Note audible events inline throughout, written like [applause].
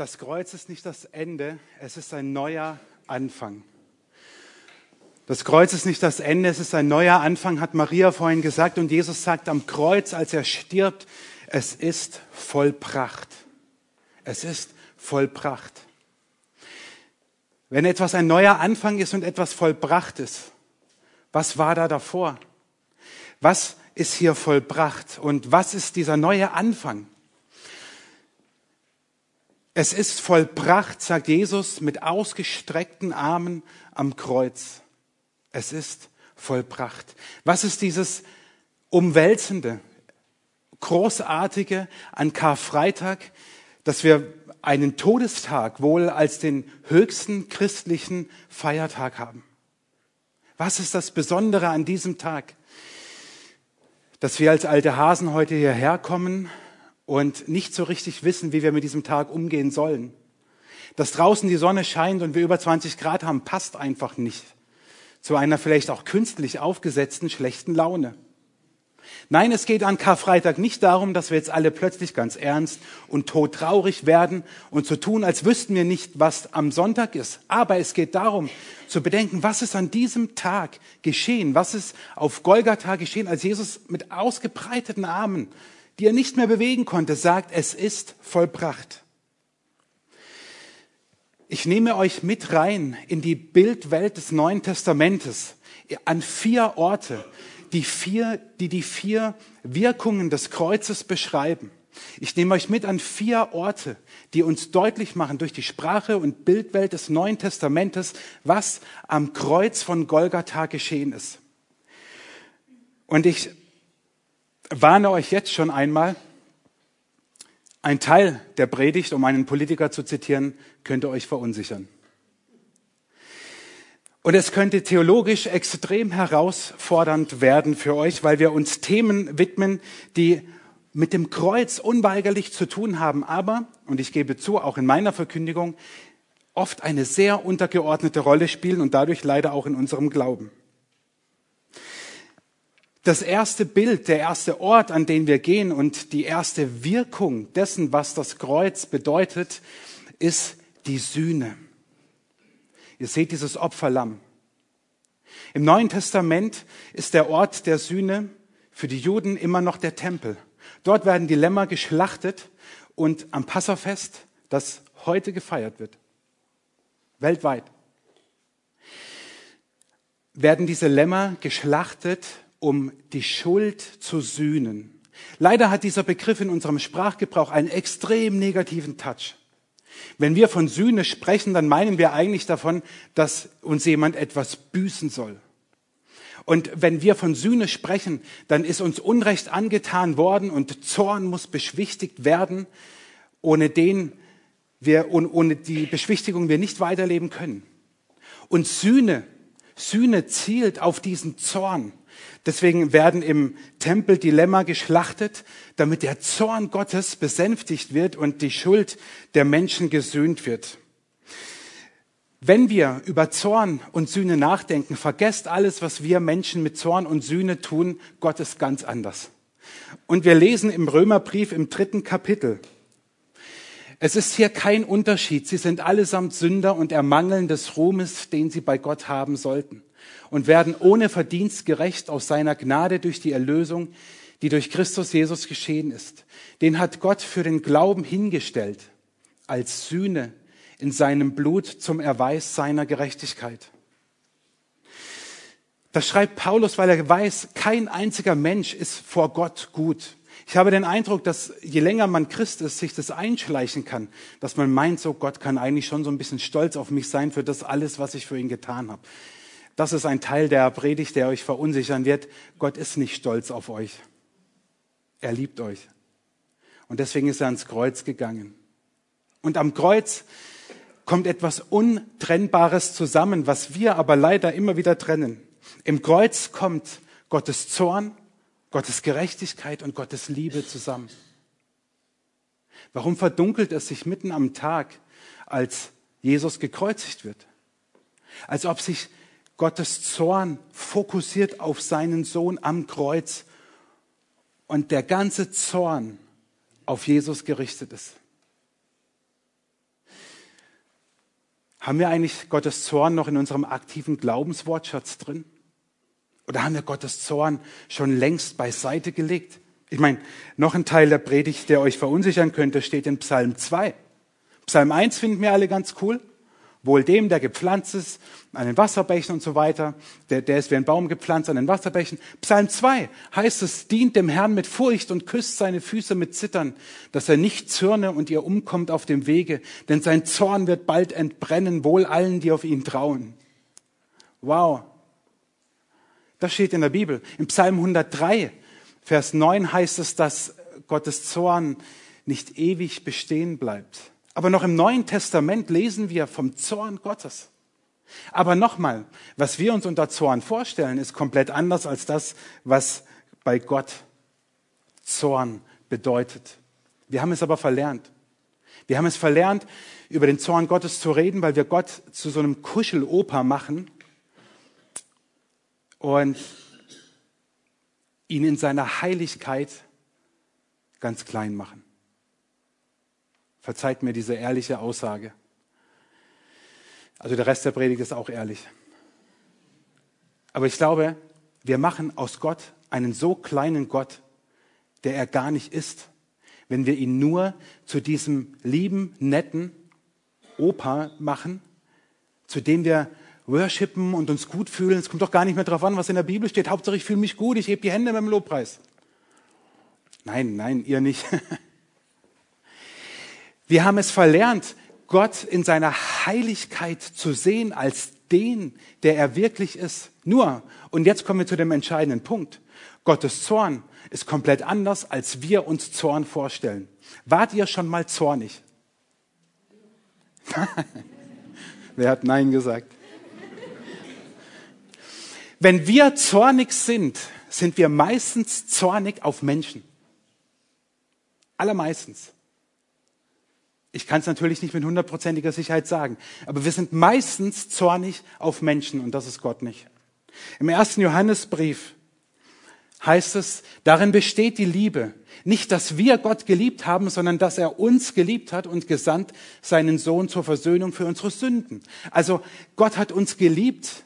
Das Kreuz ist nicht das Ende, es ist ein neuer Anfang. Das Kreuz ist nicht das Ende, es ist ein neuer Anfang, hat Maria vorhin gesagt. Und Jesus sagt am Kreuz, als er stirbt, es ist vollbracht. Es ist vollbracht. Wenn etwas ein neuer Anfang ist und etwas vollbracht ist, was war da davor? Was ist hier vollbracht und was ist dieser neue Anfang? Es ist vollbracht, sagt Jesus mit ausgestreckten Armen am Kreuz. Es ist vollbracht. Was ist dieses umwälzende, großartige an Karfreitag, dass wir einen Todestag wohl als den höchsten christlichen Feiertag haben? Was ist das Besondere an diesem Tag? Dass wir als alte Hasen heute hierher kommen und nicht so richtig wissen, wie wir mit diesem Tag umgehen sollen. Dass draußen die Sonne scheint und wir über 20 Grad haben, passt einfach nicht zu einer vielleicht auch künstlich aufgesetzten schlechten Laune. Nein, es geht an Karfreitag nicht darum, dass wir jetzt alle plötzlich ganz ernst und todtraurig werden und so tun, als wüssten wir nicht, was am Sonntag ist. Aber es geht darum, zu bedenken, was ist an diesem Tag geschehen, was ist auf Golgatha geschehen, als Jesus mit ausgebreiteten Armen die er nicht mehr bewegen konnte, sagt, es ist vollbracht. Ich nehme euch mit rein in die Bildwelt des Neuen Testamentes, an vier Orte, die vier, die die vier Wirkungen des Kreuzes beschreiben. Ich nehme euch mit an vier Orte, die uns deutlich machen durch die Sprache und Bildwelt des Neuen Testamentes, was am Kreuz von Golgatha geschehen ist. Und ich warne euch jetzt schon einmal, ein Teil der Predigt, um einen Politiker zu zitieren, könnte euch verunsichern. Und es könnte theologisch extrem herausfordernd werden für euch, weil wir uns Themen widmen, die mit dem Kreuz unweigerlich zu tun haben, aber, und ich gebe zu, auch in meiner Verkündigung, oft eine sehr untergeordnete Rolle spielen und dadurch leider auch in unserem Glauben. Das erste Bild, der erste Ort, an den wir gehen und die erste Wirkung dessen, was das Kreuz bedeutet, ist die Sühne. Ihr seht dieses Opferlamm. Im Neuen Testament ist der Ort der Sühne für die Juden immer noch der Tempel. Dort werden die Lämmer geschlachtet und am Passafest, das heute gefeiert wird, weltweit, werden diese Lämmer geschlachtet um die Schuld zu sühnen. Leider hat dieser Begriff in unserem Sprachgebrauch einen extrem negativen Touch. Wenn wir von Sühne sprechen, dann meinen wir eigentlich davon, dass uns jemand etwas büßen soll. Und wenn wir von Sühne sprechen, dann ist uns Unrecht angetan worden und Zorn muss beschwichtigt werden, ohne den wir, ohne die Beschwichtigung wir nicht weiterleben können. Und Sühne, Sühne zielt auf diesen Zorn. Deswegen werden im Tempel die Lämmer geschlachtet, damit der Zorn Gottes besänftigt wird und die Schuld der Menschen gesühnt wird. Wenn wir über Zorn und Sühne nachdenken, vergesst alles, was wir Menschen mit Zorn und Sühne tun. Gott ist ganz anders. Und wir lesen im Römerbrief im dritten Kapitel. Es ist hier kein Unterschied. Sie sind allesamt Sünder und ermangeln des Ruhmes, den sie bei Gott haben sollten und werden ohne Verdienst gerecht aus seiner Gnade durch die Erlösung, die durch Christus Jesus geschehen ist. Den hat Gott für den Glauben hingestellt als Sühne in seinem Blut zum Erweis seiner Gerechtigkeit. Das schreibt Paulus, weil er weiß, kein einziger Mensch ist vor Gott gut. Ich habe den Eindruck, dass je länger man Christ ist, sich das einschleichen kann, dass man meint, so Gott kann eigentlich schon so ein bisschen stolz auf mich sein für das alles, was ich für ihn getan habe. Das ist ein Teil der Predigt, der euch verunsichern wird. Gott ist nicht stolz auf euch. Er liebt euch. Und deswegen ist er ans Kreuz gegangen. Und am Kreuz kommt etwas Untrennbares zusammen, was wir aber leider immer wieder trennen. Im Kreuz kommt Gottes Zorn, Gottes Gerechtigkeit und Gottes Liebe zusammen. Warum verdunkelt es sich mitten am Tag, als Jesus gekreuzigt wird? Als ob sich Gottes Zorn fokussiert auf seinen Sohn am Kreuz und der ganze Zorn auf Jesus gerichtet ist. Haben wir eigentlich Gottes Zorn noch in unserem aktiven Glaubenswortschatz drin? Oder haben wir Gottes Zorn schon längst beiseite gelegt? Ich meine, noch ein Teil der Predigt, der euch verunsichern könnte, steht in Psalm 2. Psalm 1 finden wir alle ganz cool. Wohl dem, der gepflanzt ist an den Wasserbächen und so weiter. Der, der ist wie ein Baum gepflanzt an den Wasserbächen. Psalm 2 heißt es, dient dem Herrn mit Furcht und küsst seine Füße mit Zittern, dass er nicht zürne und ihr umkommt auf dem Wege, denn sein Zorn wird bald entbrennen, wohl allen, die auf ihn trauen. Wow. Das steht in der Bibel. Im Psalm 103, Vers 9 heißt es, dass Gottes Zorn nicht ewig bestehen bleibt. Aber noch im Neuen Testament lesen wir vom Zorn Gottes. Aber nochmal, was wir uns unter Zorn vorstellen, ist komplett anders als das, was bei Gott Zorn bedeutet. Wir haben es aber verlernt. Wir haben es verlernt, über den Zorn Gottes zu reden, weil wir Gott zu so einem Kuscheloper machen und ihn in seiner Heiligkeit ganz klein machen. Verzeiht mir diese ehrliche Aussage. Also der Rest der Predigt ist auch ehrlich. Aber ich glaube, wir machen aus Gott einen so kleinen Gott, der er gar nicht ist, wenn wir ihn nur zu diesem lieben, netten Opa machen, zu dem wir worshipen und uns gut fühlen. Es kommt doch gar nicht mehr darauf an, was in der Bibel steht. Hauptsache, ich fühle mich gut, ich hebe die Hände beim Lobpreis. Nein, nein, ihr nicht. [laughs] Wir haben es verlernt, Gott in seiner Heiligkeit zu sehen als den, der er wirklich ist. Nur, und jetzt kommen wir zu dem entscheidenden Punkt. Gottes Zorn ist komplett anders, als wir uns Zorn vorstellen. Wart ihr schon mal zornig? [laughs] Wer hat Nein gesagt? Wenn wir zornig sind, sind wir meistens zornig auf Menschen. Allermeistens. Ich kann es natürlich nicht mit hundertprozentiger Sicherheit sagen, aber wir sind meistens zornig auf Menschen und das ist Gott nicht. Im ersten Johannesbrief heißt es, darin besteht die Liebe. Nicht, dass wir Gott geliebt haben, sondern dass er uns geliebt hat und gesandt seinen Sohn zur Versöhnung für unsere Sünden. Also Gott hat uns geliebt,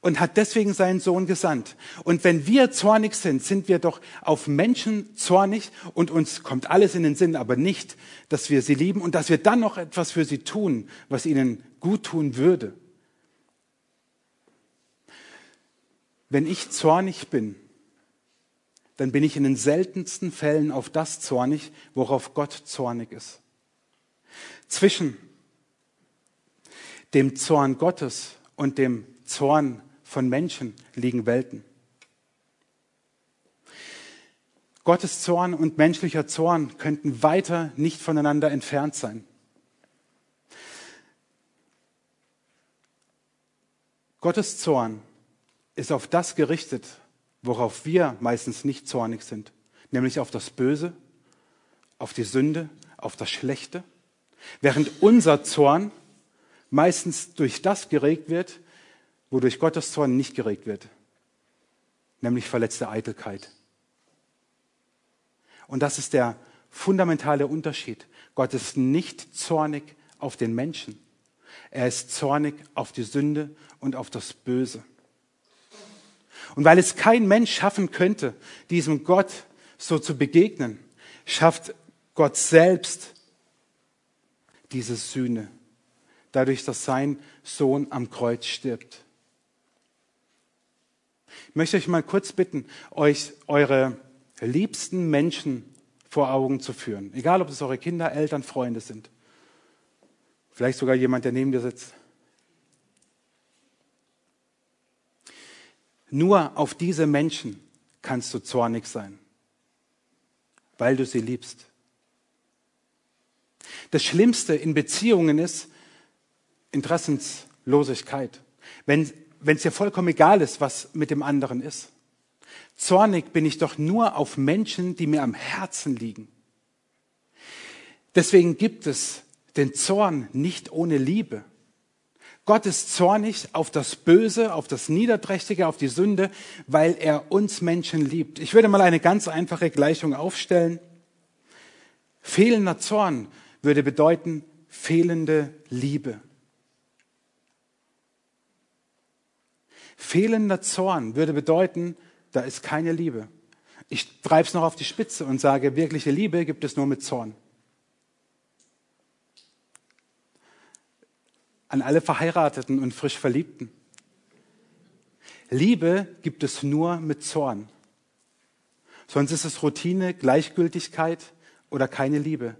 und hat deswegen seinen Sohn gesandt. Und wenn wir zornig sind, sind wir doch auf Menschen zornig und uns kommt alles in den Sinn, aber nicht, dass wir sie lieben und dass wir dann noch etwas für sie tun, was ihnen gut tun würde. Wenn ich zornig bin, dann bin ich in den seltensten Fällen auf das zornig, worauf Gott zornig ist. Zwischen dem Zorn Gottes und dem Zorn von Menschen liegen Welten. Gottes Zorn und menschlicher Zorn könnten weiter nicht voneinander entfernt sein. Gottes Zorn ist auf das gerichtet, worauf wir meistens nicht zornig sind, nämlich auf das Böse, auf die Sünde, auf das Schlechte, während unser Zorn meistens durch das geregt wird, wodurch Gottes Zorn nicht geregt wird, nämlich verletzte Eitelkeit. Und das ist der fundamentale Unterschied. Gott ist nicht zornig auf den Menschen. Er ist zornig auf die Sünde und auf das Böse. Und weil es kein Mensch schaffen könnte, diesem Gott so zu begegnen, schafft Gott selbst diese Sühne, dadurch, dass sein Sohn am Kreuz stirbt. Ich möchte euch mal kurz bitten, euch eure liebsten Menschen vor Augen zu führen. Egal, ob es eure Kinder, Eltern, Freunde sind. Vielleicht sogar jemand, der neben dir sitzt. Nur auf diese Menschen kannst du zornig sein, weil du sie liebst. Das Schlimmste in Beziehungen ist Interessenslosigkeit. Wenn wenn es dir vollkommen egal ist, was mit dem anderen ist. Zornig bin ich doch nur auf Menschen, die mir am Herzen liegen. Deswegen gibt es den Zorn nicht ohne Liebe. Gott ist zornig auf das Böse, auf das Niederträchtige, auf die Sünde, weil er uns Menschen liebt. Ich würde mal eine ganz einfache Gleichung aufstellen. Fehlender Zorn würde bedeuten fehlende Liebe. Fehlender Zorn würde bedeuten, da ist keine Liebe. Ich treibe es noch auf die Spitze und sage, wirkliche Liebe gibt es nur mit Zorn. An alle Verheirateten und frisch Verliebten. Liebe gibt es nur mit Zorn. Sonst ist es Routine, Gleichgültigkeit oder keine Liebe.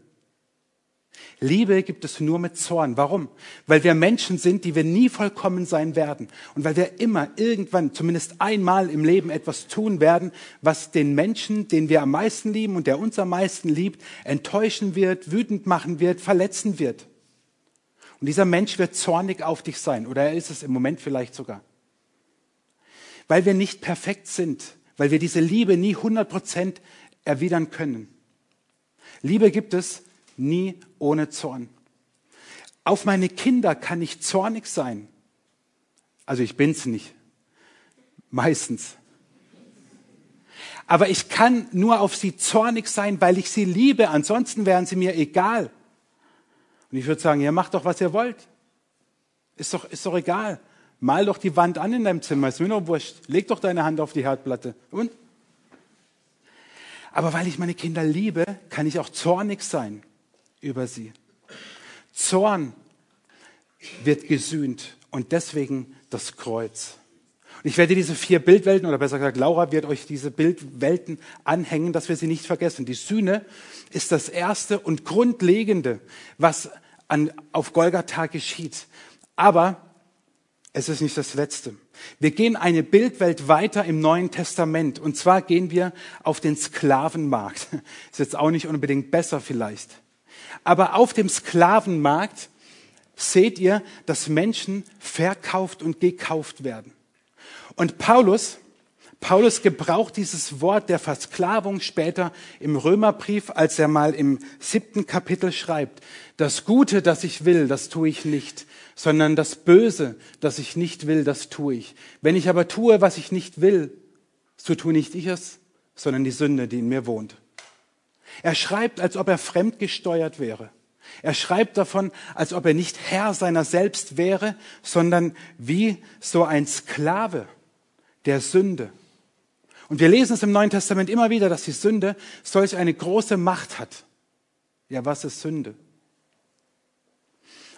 Liebe gibt es nur mit Zorn. Warum? Weil wir Menschen sind, die wir nie vollkommen sein werden. Und weil wir immer irgendwann, zumindest einmal im Leben etwas tun werden, was den Menschen, den wir am meisten lieben und der uns am meisten liebt, enttäuschen wird, wütend machen wird, verletzen wird. Und dieser Mensch wird zornig auf dich sein. Oder er ist es im Moment vielleicht sogar. Weil wir nicht perfekt sind. Weil wir diese Liebe nie 100 Prozent erwidern können. Liebe gibt es nie ohne Zorn. Auf meine Kinder kann ich zornig sein. Also ich bin's nicht. Meistens. Aber ich kann nur auf sie zornig sein, weil ich sie liebe. Ansonsten wären sie mir egal. Und ich würde sagen, ja, macht doch, was ihr wollt. Ist doch, ist doch egal. Mal doch die Wand an in deinem Zimmer, ist mir nur wurscht. Leg doch deine Hand auf die Herdplatte. Und? Aber weil ich meine Kinder liebe, kann ich auch zornig sein über sie. Zorn wird gesühnt und deswegen das Kreuz. Und ich werde diese vier Bildwelten, oder besser gesagt, Laura wird euch diese Bildwelten anhängen, dass wir sie nicht vergessen. Die Sühne ist das erste und grundlegende, was an, auf Golgatha geschieht. Aber es ist nicht das letzte. Wir gehen eine Bildwelt weiter im Neuen Testament. Und zwar gehen wir auf den Sklavenmarkt. [laughs] Ist jetzt auch nicht unbedingt besser vielleicht. Aber auf dem Sklavenmarkt seht ihr, dass Menschen verkauft und gekauft werden. Und Paulus, Paulus gebraucht dieses Wort der Versklavung später im Römerbrief, als er mal im siebten Kapitel schreibt, das Gute, das ich will, das tue ich nicht, sondern das Böse, das ich nicht will, das tue ich. Wenn ich aber tue, was ich nicht will, so tue nicht ich es, sondern die Sünde, die in mir wohnt. Er schreibt, als ob er fremdgesteuert wäre. Er schreibt davon, als ob er nicht Herr seiner selbst wäre, sondern wie so ein Sklave der Sünde. Und wir lesen es im Neuen Testament immer wieder, dass die Sünde solch eine große Macht hat. Ja, was ist Sünde?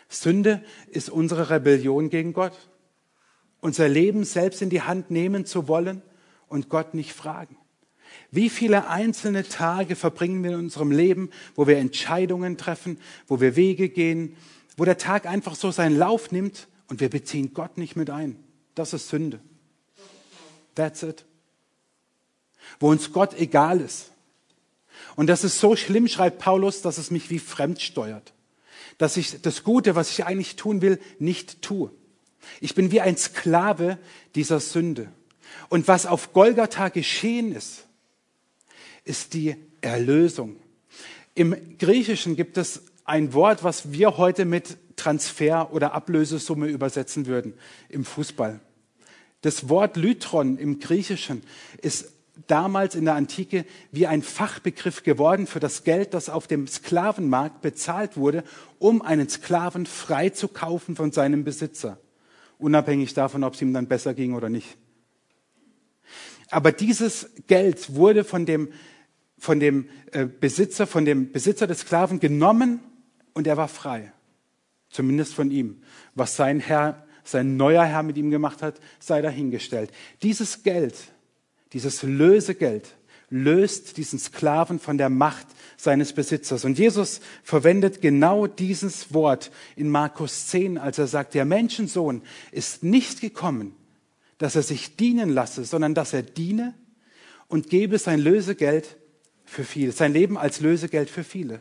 Sünde ist unsere Rebellion gegen Gott. Unser Leben selbst in die Hand nehmen zu wollen und Gott nicht fragen. Wie viele einzelne Tage verbringen wir in unserem Leben, wo wir Entscheidungen treffen, wo wir Wege gehen, wo der Tag einfach so seinen Lauf nimmt und wir beziehen Gott nicht mit ein. Das ist Sünde. That's it. Wo uns Gott egal ist. Und das ist so schlimm, schreibt Paulus, dass es mich wie fremd steuert. Dass ich das Gute, was ich eigentlich tun will, nicht tue. Ich bin wie ein Sklave dieser Sünde. Und was auf Golgatha geschehen ist, ist die Erlösung. Im Griechischen gibt es ein Wort, was wir heute mit Transfer oder Ablösesumme übersetzen würden im Fußball. Das Wort Lytron im Griechischen ist damals in der Antike wie ein Fachbegriff geworden für das Geld, das auf dem Sklavenmarkt bezahlt wurde, um einen Sklaven freizukaufen von seinem Besitzer, unabhängig davon, ob es ihm dann besser ging oder nicht. Aber dieses Geld wurde von dem von dem äh, Besitzer, von dem Besitzer des Sklaven genommen und er war frei. Zumindest von ihm. Was sein Herr, sein neuer Herr mit ihm gemacht hat, sei dahingestellt. Dieses Geld, dieses Lösegeld, löst diesen Sklaven von der Macht seines Besitzers. Und Jesus verwendet genau dieses Wort in Markus 10, als er sagt, der Menschensohn ist nicht gekommen, dass er sich dienen lasse, sondern dass er diene und gebe sein Lösegeld für viele, sein Leben als Lösegeld für viele.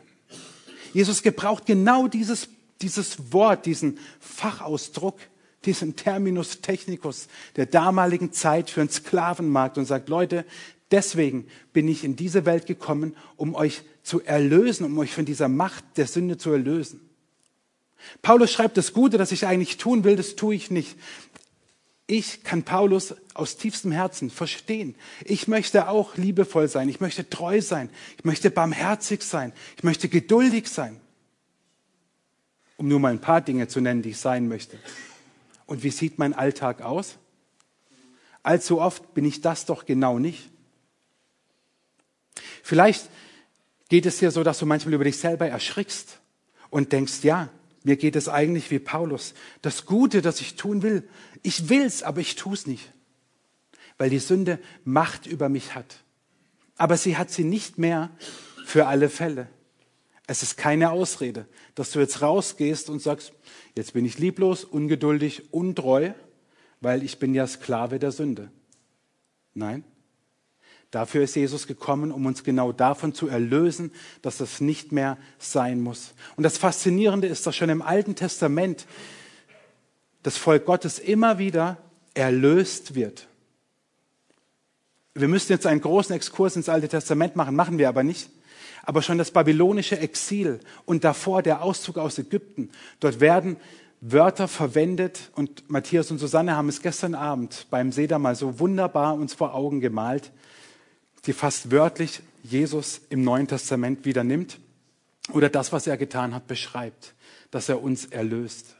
Jesus gebraucht genau dieses, dieses Wort, diesen Fachausdruck, diesen Terminus technicus der damaligen Zeit für einen Sklavenmarkt und sagt, Leute, deswegen bin ich in diese Welt gekommen, um euch zu erlösen, um euch von dieser Macht der Sünde zu erlösen. Paulus schreibt, das Gute, das ich eigentlich tun will, das tue ich nicht. Ich kann Paulus aus tiefstem Herzen verstehen. Ich möchte auch liebevoll sein. Ich möchte treu sein. Ich möchte barmherzig sein. Ich möchte geduldig sein. Um nur mal ein paar Dinge zu nennen, die ich sein möchte. Und wie sieht mein Alltag aus? Allzu oft bin ich das doch genau nicht. Vielleicht geht es dir so, dass du manchmal über dich selber erschrickst und denkst, ja, mir geht es eigentlich wie Paulus. Das Gute, das ich tun will, ich will's, aber ich tu's nicht. Weil die Sünde Macht über mich hat. Aber sie hat sie nicht mehr für alle Fälle. Es ist keine Ausrede, dass du jetzt rausgehst und sagst, jetzt bin ich lieblos, ungeduldig, untreu, weil ich bin ja Sklave der Sünde. Nein. Dafür ist Jesus gekommen, um uns genau davon zu erlösen, dass das nicht mehr sein muss. Und das Faszinierende ist, dass schon im Alten Testament das Volk Gottes immer wieder erlöst wird. Wir müssten jetzt einen großen Exkurs ins Alte Testament machen, machen wir aber nicht. Aber schon das babylonische Exil und davor der Auszug aus Ägypten, dort werden Wörter verwendet und Matthias und Susanne haben es gestern Abend beim Seder mal so wunderbar uns vor Augen gemalt, die fast wörtlich Jesus im Neuen Testament wieder nimmt oder das, was er getan hat, beschreibt, dass er uns erlöst.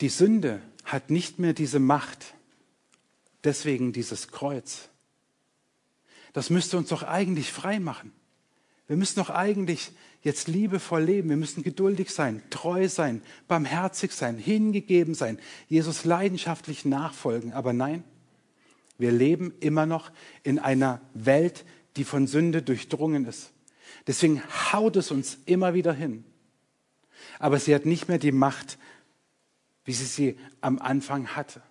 Die Sünde hat nicht mehr diese Macht, deswegen dieses Kreuz. Das müsste uns doch eigentlich frei machen. Wir müssen doch eigentlich jetzt liebevoll leben. Wir müssen geduldig sein, treu sein, barmherzig sein, hingegeben sein, Jesus leidenschaftlich nachfolgen. Aber nein, wir leben immer noch in einer Welt, die von Sünde durchdrungen ist. Deswegen haut es uns immer wieder hin. Aber sie hat nicht mehr die Macht, wie sie sie am Anfang hatte.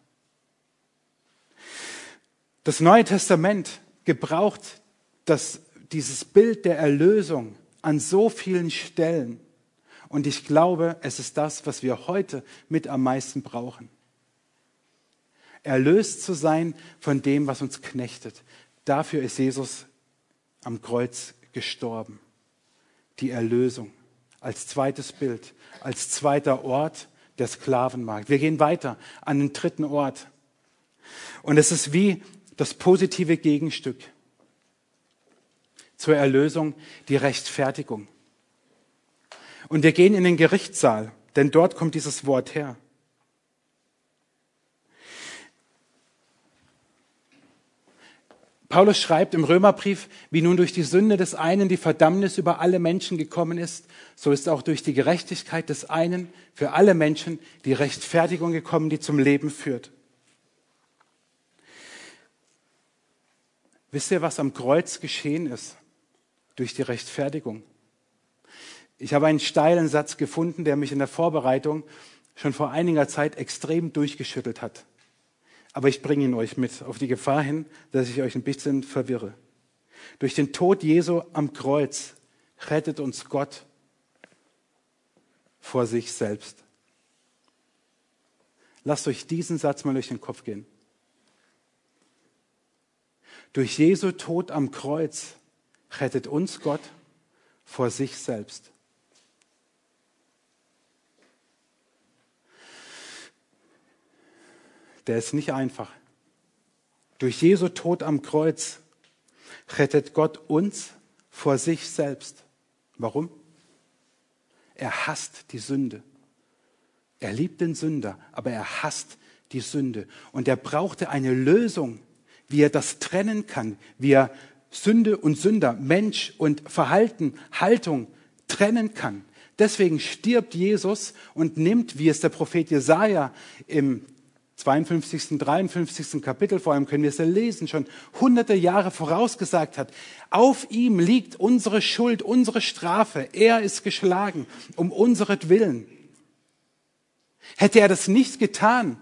Das Neue Testament gebraucht das dieses Bild der Erlösung an so vielen Stellen. Und ich glaube, es ist das, was wir heute mit am meisten brauchen. Erlöst zu sein von dem, was uns knechtet. Dafür ist Jesus am Kreuz gestorben. Die Erlösung als zweites Bild, als zweiter Ort der Sklavenmarkt. Wir gehen weiter an den dritten Ort. Und es ist wie das positive Gegenstück zur Erlösung die Rechtfertigung. Und wir gehen in den Gerichtssaal, denn dort kommt dieses Wort her. Paulus schreibt im Römerbrief, wie nun durch die Sünde des einen die Verdammnis über alle Menschen gekommen ist, so ist auch durch die Gerechtigkeit des einen für alle Menschen die Rechtfertigung gekommen, die zum Leben führt. Wisst ihr, was am Kreuz geschehen ist? Durch die Rechtfertigung. Ich habe einen steilen Satz gefunden, der mich in der Vorbereitung schon vor einiger Zeit extrem durchgeschüttelt hat. Aber ich bringe ihn euch mit, auf die Gefahr hin, dass ich euch ein bisschen verwirre. Durch den Tod Jesu am Kreuz rettet uns Gott vor sich selbst. Lasst euch diesen Satz mal durch den Kopf gehen. Durch Jesu Tod am Kreuz rettet uns Gott vor sich selbst. Der ist nicht einfach. Durch Jesu Tod am Kreuz rettet Gott uns vor sich selbst. Warum? Er hasst die Sünde. Er liebt den Sünder, aber er hasst die Sünde. Und er brauchte eine Lösung, wie er das trennen kann, wie er Sünde und Sünder, Mensch und Verhalten, Haltung trennen kann. Deswegen stirbt Jesus und nimmt, wie es der Prophet Jesaja im 52., 53. Kapitel, vor allem können wir es ja lesen, schon hunderte Jahre vorausgesagt hat. Auf ihm liegt unsere Schuld, unsere Strafe. Er ist geschlagen, um unseretwillen. Hätte er das nicht getan,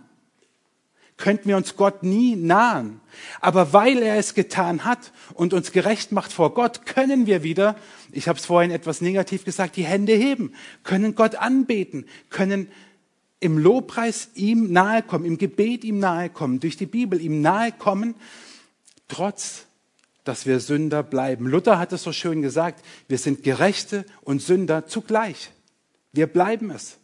könnten wir uns Gott nie nahen. Aber weil er es getan hat und uns gerecht macht vor Gott, können wir wieder, ich habe es vorhin etwas negativ gesagt, die Hände heben, können Gott anbeten, können im Lobpreis ihm nahe kommen, im Gebet ihm nahe kommen, durch die Bibel ihm nahe kommen, trotz dass wir Sünder bleiben. Luther hat es so schön gesagt, wir sind Gerechte und Sünder zugleich. Wir bleiben es.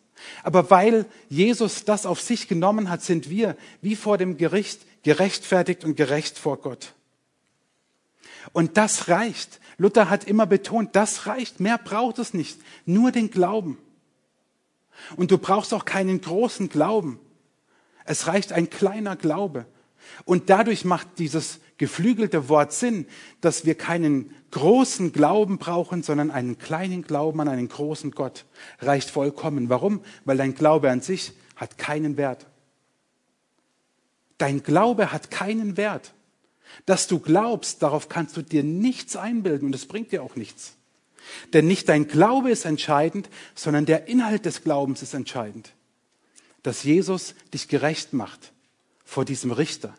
Aber weil Jesus das auf sich genommen hat, sind wir wie vor dem Gericht gerechtfertigt und gerecht vor Gott. Und das reicht. Luther hat immer betont, das reicht. Mehr braucht es nicht. Nur den Glauben. Und du brauchst auch keinen großen Glauben. Es reicht ein kleiner Glaube. Und dadurch macht dieses geflügelte Wort Sinn, dass wir keinen großen Glauben brauchen, sondern einen kleinen Glauben an einen großen Gott. Reicht vollkommen. Warum? Weil dein Glaube an sich hat keinen Wert. Dein Glaube hat keinen Wert. Dass du glaubst, darauf kannst du dir nichts einbilden und es bringt dir auch nichts. Denn nicht dein Glaube ist entscheidend, sondern der Inhalt des Glaubens ist entscheidend. Dass Jesus dich gerecht macht vor diesem Richter.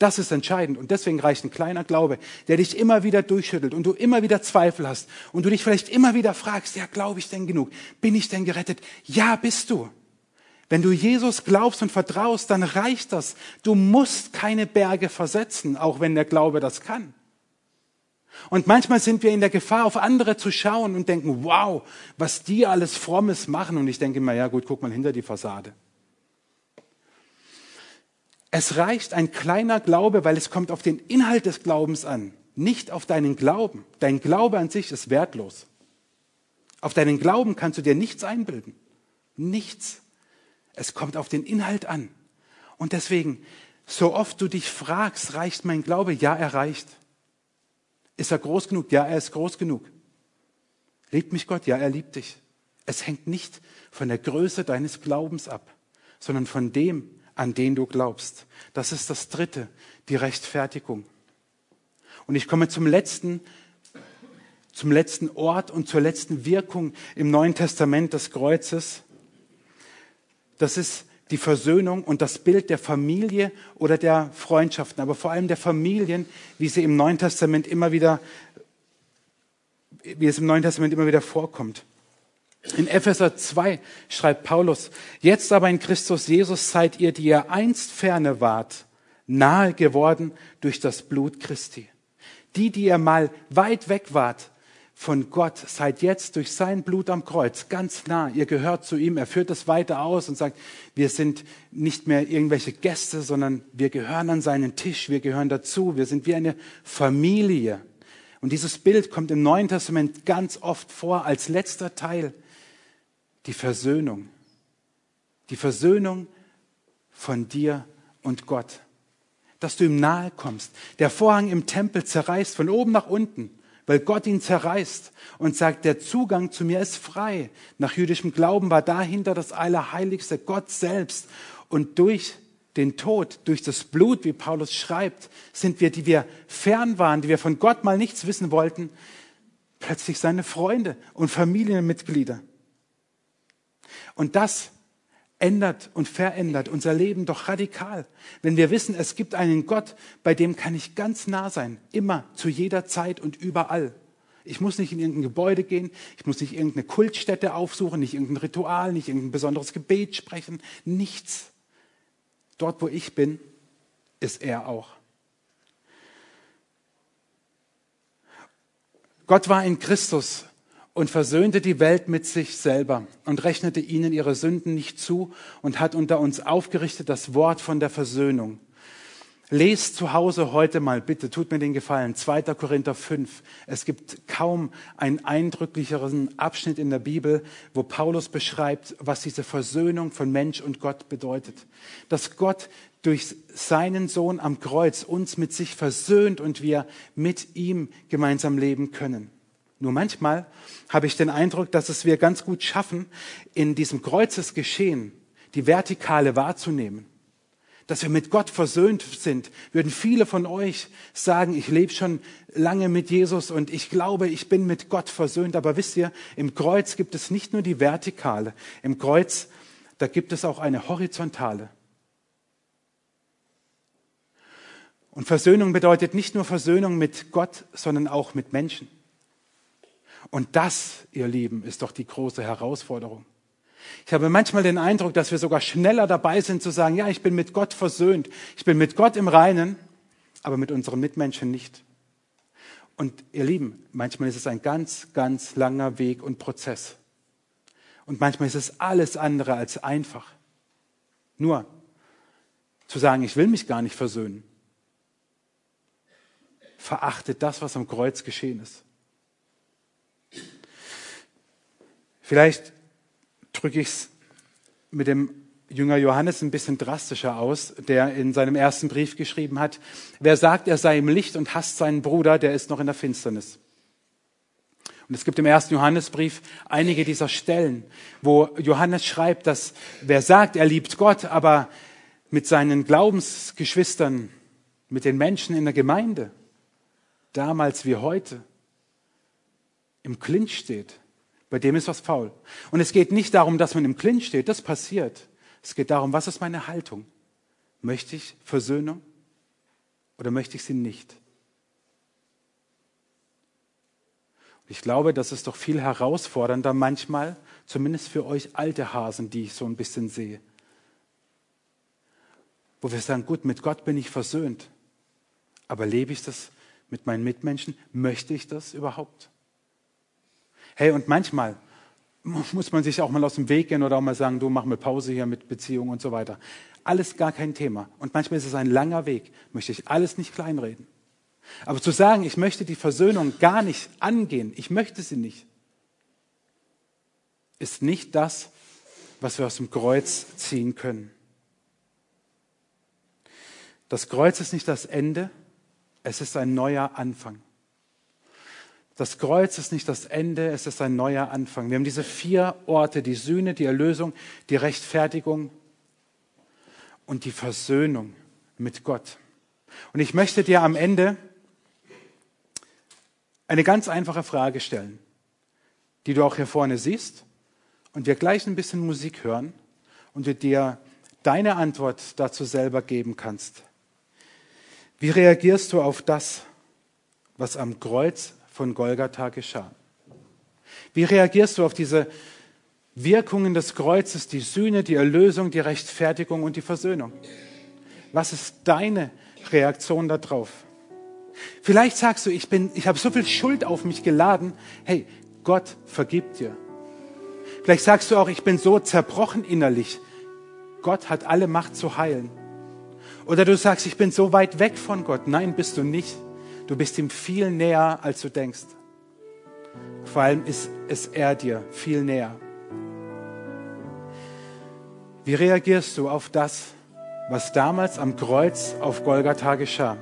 Das ist entscheidend. Und deswegen reicht ein kleiner Glaube, der dich immer wieder durchschüttelt und du immer wieder Zweifel hast und du dich vielleicht immer wieder fragst, ja, glaube ich denn genug? Bin ich denn gerettet? Ja, bist du. Wenn du Jesus glaubst und vertraust, dann reicht das. Du musst keine Berge versetzen, auch wenn der Glaube das kann. Und manchmal sind wir in der Gefahr, auf andere zu schauen und denken, wow, was die alles Frommes machen. Und ich denke immer, ja gut, guck mal hinter die Fassade. Es reicht ein kleiner Glaube, weil es kommt auf den Inhalt des Glaubens an, nicht auf deinen Glauben. Dein Glaube an sich ist wertlos. Auf deinen Glauben kannst du dir nichts einbilden. Nichts. Es kommt auf den Inhalt an. Und deswegen, so oft du dich fragst, reicht mein Glaube? Ja, er reicht. Ist er groß genug? Ja, er ist groß genug. Liebt mich Gott? Ja, er liebt dich. Es hängt nicht von der Größe deines Glaubens ab, sondern von dem, an den du glaubst. Das ist das Dritte, die Rechtfertigung. Und ich komme zum letzten, zum letzten Ort und zur letzten Wirkung im Neuen Testament des Kreuzes. Das ist die Versöhnung und das Bild der Familie oder der Freundschaften, aber vor allem der Familien, wie sie im Neuen Testament immer wieder, wie es im Neuen Testament immer wieder vorkommt. In Epheser 2 schreibt Paulus, jetzt aber in Christus Jesus seid ihr, die ihr einst ferne wart, nahe geworden durch das Blut Christi. Die, die ihr mal weit weg wart, von Gott, seid jetzt durch sein Blut am Kreuz ganz nah. Ihr gehört zu ihm. Er führt das weiter aus und sagt, wir sind nicht mehr irgendwelche Gäste, sondern wir gehören an seinen Tisch. Wir gehören dazu. Wir sind wie eine Familie. Und dieses Bild kommt im Neuen Testament ganz oft vor als letzter Teil. Die Versöhnung. Die Versöhnung von dir und Gott. Dass du ihm nahe kommst. Der Vorhang im Tempel zerreißt von oben nach unten weil Gott ihn zerreißt und sagt, der Zugang zu mir ist frei. Nach jüdischem Glauben war dahinter das Allerheiligste, Gott selbst. Und durch den Tod, durch das Blut, wie Paulus schreibt, sind wir, die wir fern waren, die wir von Gott mal nichts wissen wollten, plötzlich seine Freunde und Familienmitglieder. Und das ändert und verändert unser Leben doch radikal. Wenn wir wissen, es gibt einen Gott, bei dem kann ich ganz nah sein, immer, zu jeder Zeit und überall. Ich muss nicht in irgendein Gebäude gehen, ich muss nicht irgendeine Kultstätte aufsuchen, nicht irgendein Ritual, nicht irgendein besonderes Gebet sprechen, nichts. Dort, wo ich bin, ist er auch. Gott war in Christus und versöhnte die Welt mit sich selber und rechnete ihnen ihre Sünden nicht zu und hat unter uns aufgerichtet das Wort von der Versöhnung. Lest zu Hause heute mal, bitte, tut mir den Gefallen, 2. Korinther 5. Es gibt kaum einen eindrücklicheren Abschnitt in der Bibel, wo Paulus beschreibt, was diese Versöhnung von Mensch und Gott bedeutet. Dass Gott durch seinen Sohn am Kreuz uns mit sich versöhnt und wir mit ihm gemeinsam leben können. Nur manchmal habe ich den Eindruck, dass es wir ganz gut schaffen, in diesem Kreuzesgeschehen die Vertikale wahrzunehmen. Dass wir mit Gott versöhnt sind, würden viele von euch sagen, ich lebe schon lange mit Jesus und ich glaube, ich bin mit Gott versöhnt. Aber wisst ihr, im Kreuz gibt es nicht nur die Vertikale, im Kreuz, da gibt es auch eine Horizontale. Und Versöhnung bedeutet nicht nur Versöhnung mit Gott, sondern auch mit Menschen. Und das, ihr Lieben, ist doch die große Herausforderung. Ich habe manchmal den Eindruck, dass wir sogar schneller dabei sind zu sagen, ja, ich bin mit Gott versöhnt, ich bin mit Gott im Reinen, aber mit unseren Mitmenschen nicht. Und ihr Lieben, manchmal ist es ein ganz, ganz langer Weg und Prozess. Und manchmal ist es alles andere als einfach. Nur zu sagen, ich will mich gar nicht versöhnen, verachtet das, was am Kreuz geschehen ist. Vielleicht drücke ich es mit dem Jünger Johannes ein bisschen drastischer aus, der in seinem ersten Brief geschrieben hat, wer sagt, er sei im Licht und hasst seinen Bruder, der ist noch in der Finsternis. Und es gibt im ersten Johannesbrief einige dieser Stellen, wo Johannes schreibt, dass wer sagt, er liebt Gott, aber mit seinen Glaubensgeschwistern, mit den Menschen in der Gemeinde, damals wie heute, im Clinch steht, bei dem ist was faul. Und es geht nicht darum, dass man im Clinch steht, das passiert. Es geht darum, was ist meine Haltung? Möchte ich Versöhnung oder möchte ich sie nicht? Ich glaube, das ist doch viel herausfordernder manchmal, zumindest für euch alte Hasen, die ich so ein bisschen sehe. Wo wir sagen, gut, mit Gott bin ich versöhnt, aber lebe ich das mit meinen Mitmenschen? Möchte ich das überhaupt? Hey, und manchmal muss man sich auch mal aus dem Weg gehen oder auch mal sagen, du mach mal Pause hier mit Beziehung und so weiter. Alles gar kein Thema. Und manchmal ist es ein langer Weg. Möchte ich alles nicht kleinreden. Aber zu sagen, ich möchte die Versöhnung gar nicht angehen, ich möchte sie nicht, ist nicht das, was wir aus dem Kreuz ziehen können. Das Kreuz ist nicht das Ende, es ist ein neuer Anfang. Das Kreuz ist nicht das Ende, es ist ein neuer Anfang. Wir haben diese vier Orte, die Sühne, die Erlösung, die Rechtfertigung und die Versöhnung mit Gott. Und ich möchte dir am Ende eine ganz einfache Frage stellen, die du auch hier vorne siehst und wir gleich ein bisschen Musik hören und du dir deine Antwort dazu selber geben kannst. Wie reagierst du auf das, was am Kreuz von Golgatha geschah? Wie reagierst du auf diese Wirkungen des Kreuzes, die Sühne, die Erlösung, die Rechtfertigung und die Versöhnung? Was ist deine Reaktion darauf? Vielleicht sagst du, ich ich habe so viel Schuld auf mich geladen. Hey, Gott vergibt dir. Vielleicht sagst du auch, ich bin so zerbrochen innerlich. Gott hat alle Macht zu heilen. Oder du sagst, ich bin so weit weg von Gott. Nein, bist du nicht. Du bist ihm viel näher, als du denkst. Vor allem ist es er dir viel näher. Wie reagierst du auf das, was damals am Kreuz auf Golgatha geschah?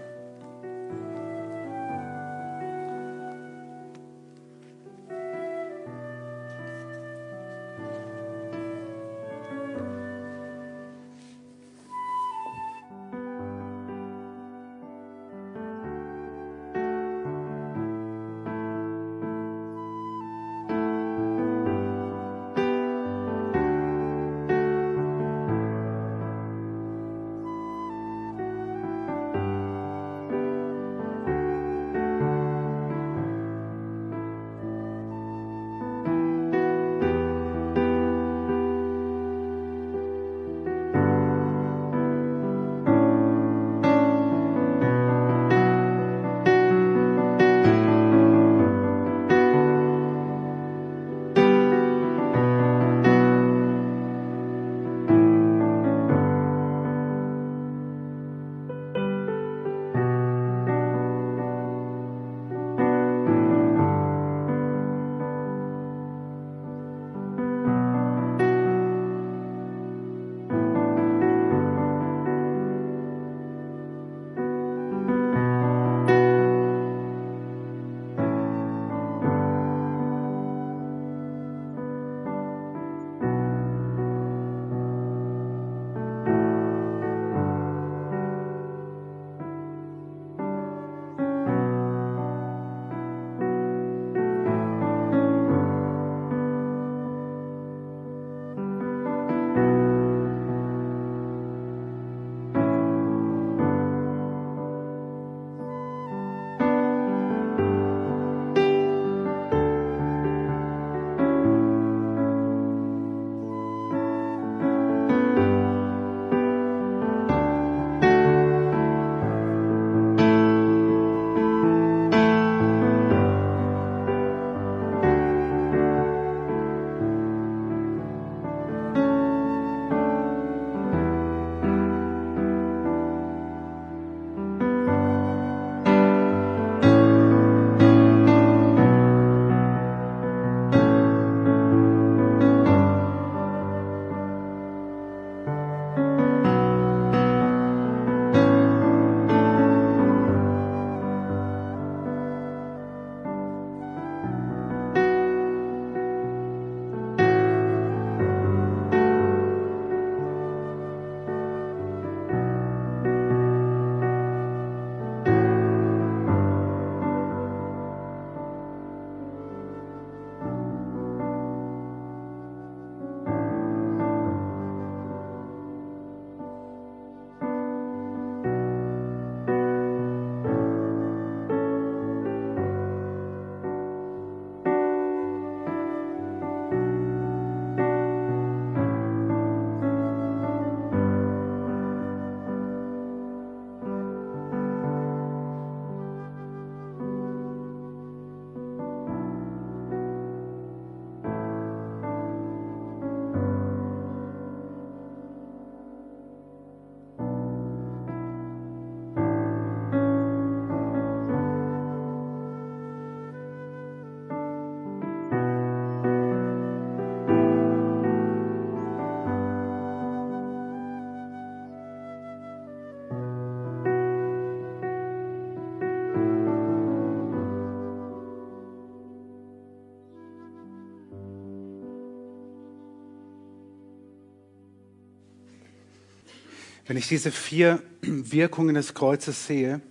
Wenn ich diese vier [clears throat] Wirkungen des Kreuzes sehe,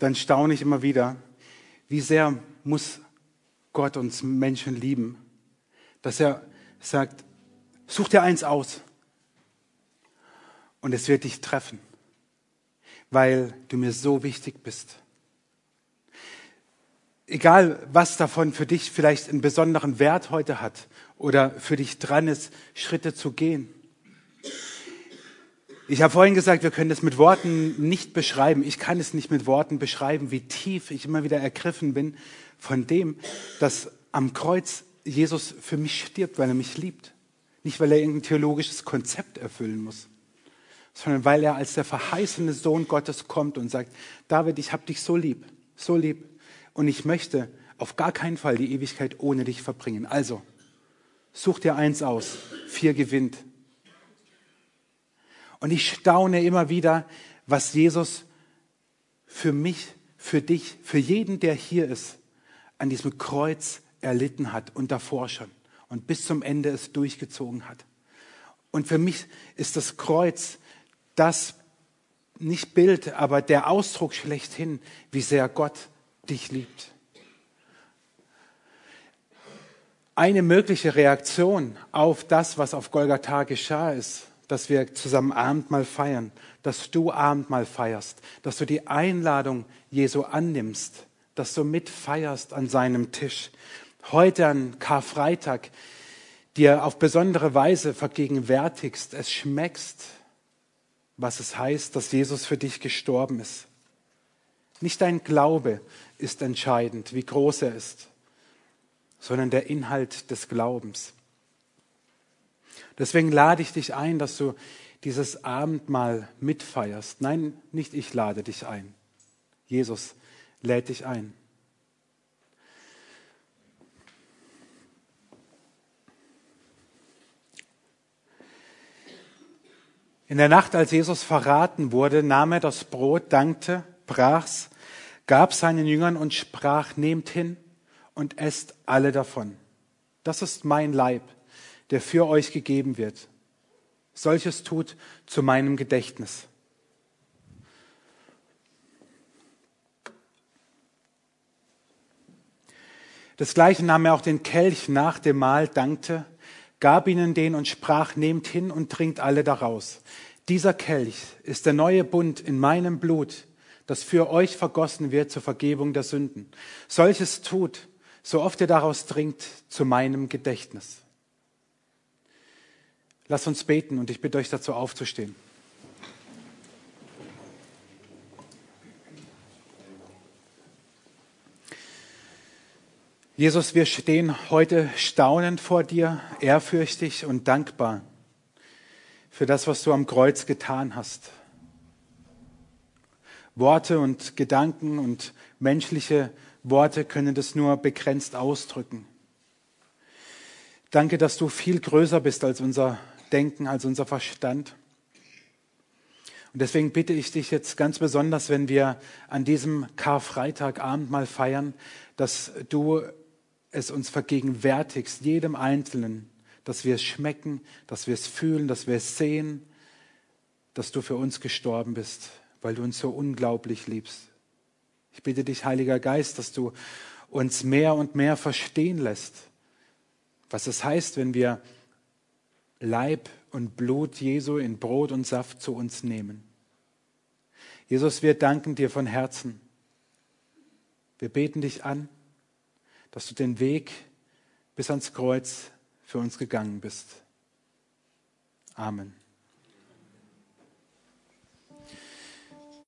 dann staune ich immer wieder, wie sehr muss Gott uns Menschen lieben, dass er sagt, such dir eins aus und es wird dich treffen, weil du mir so wichtig bist. Egal, was davon für dich vielleicht einen besonderen Wert heute hat oder für dich dran ist, Schritte zu gehen. Ich habe vorhin gesagt, wir können das mit Worten nicht beschreiben. Ich kann es nicht mit Worten beschreiben, wie tief ich immer wieder ergriffen bin von dem, dass am Kreuz Jesus für mich stirbt, weil er mich liebt. Nicht, weil er irgendein theologisches Konzept erfüllen muss, sondern weil er als der verheißene Sohn Gottes kommt und sagt, David, ich habe dich so lieb, so lieb. Und ich möchte auf gar keinen Fall die Ewigkeit ohne dich verbringen. Also, such dir eins aus, vier gewinnt. Und ich staune immer wieder, was Jesus für mich, für dich, für jeden, der hier ist, an diesem Kreuz erlitten hat und davor schon und bis zum Ende es durchgezogen hat. Und für mich ist das Kreuz das nicht Bild, aber der Ausdruck schlechthin, wie sehr Gott dich liebt. Eine mögliche Reaktion auf das, was auf Golgatha geschah, ist, dass wir zusammen Abendmahl feiern, dass du Abendmahl feierst, dass du die Einladung Jesu annimmst, dass du mitfeierst an seinem Tisch. Heute an Karfreitag dir auf besondere Weise vergegenwärtigst, es schmeckst, was es heißt, dass Jesus für dich gestorben ist. Nicht dein Glaube ist entscheidend, wie groß er ist, sondern der Inhalt des Glaubens. Deswegen lade ich dich ein, dass du dieses Abendmahl mitfeierst. Nein, nicht ich lade dich ein. Jesus lädt dich ein. In der Nacht, als Jesus verraten wurde, nahm er das Brot, dankte, brach's, gab seinen Jüngern und sprach, nehmt hin und esst alle davon. Das ist mein Leib, der für euch gegeben wird. Solches tut zu meinem Gedächtnis. Das gleiche nahm er auch den Kelch nach dem Mahl, dankte, gab ihnen den und sprach, nehmt hin und trinkt alle daraus. Dieser Kelch ist der neue Bund in meinem Blut, das für euch vergossen wird zur Vergebung der Sünden. Solches tut, so oft ihr daraus trinkt, zu meinem Gedächtnis. Lasst uns beten und ich bitte euch dazu aufzustehen. Jesus, wir stehen heute staunend vor dir, ehrfürchtig und dankbar für das, was du am Kreuz getan hast. Worte und Gedanken und menschliche Worte können das nur begrenzt ausdrücken. Danke, dass du viel größer bist als unser Denken, als unser Verstand. Und deswegen bitte ich dich jetzt ganz besonders, wenn wir an diesem Karfreitagabend mal feiern, dass du es uns vergegenwärtigst, jedem Einzelnen, dass wir es schmecken, dass wir es fühlen, dass wir es sehen, dass du für uns gestorben bist, weil du uns so unglaublich liebst. Ich bitte dich, Heiliger Geist, dass du uns mehr und mehr verstehen lässt, was es heißt, wenn wir Leib und Blut Jesu in Brot und Saft zu uns nehmen. Jesus, wir danken dir von Herzen. Wir beten dich an dass du den Weg bis ans Kreuz für uns gegangen bist. Amen.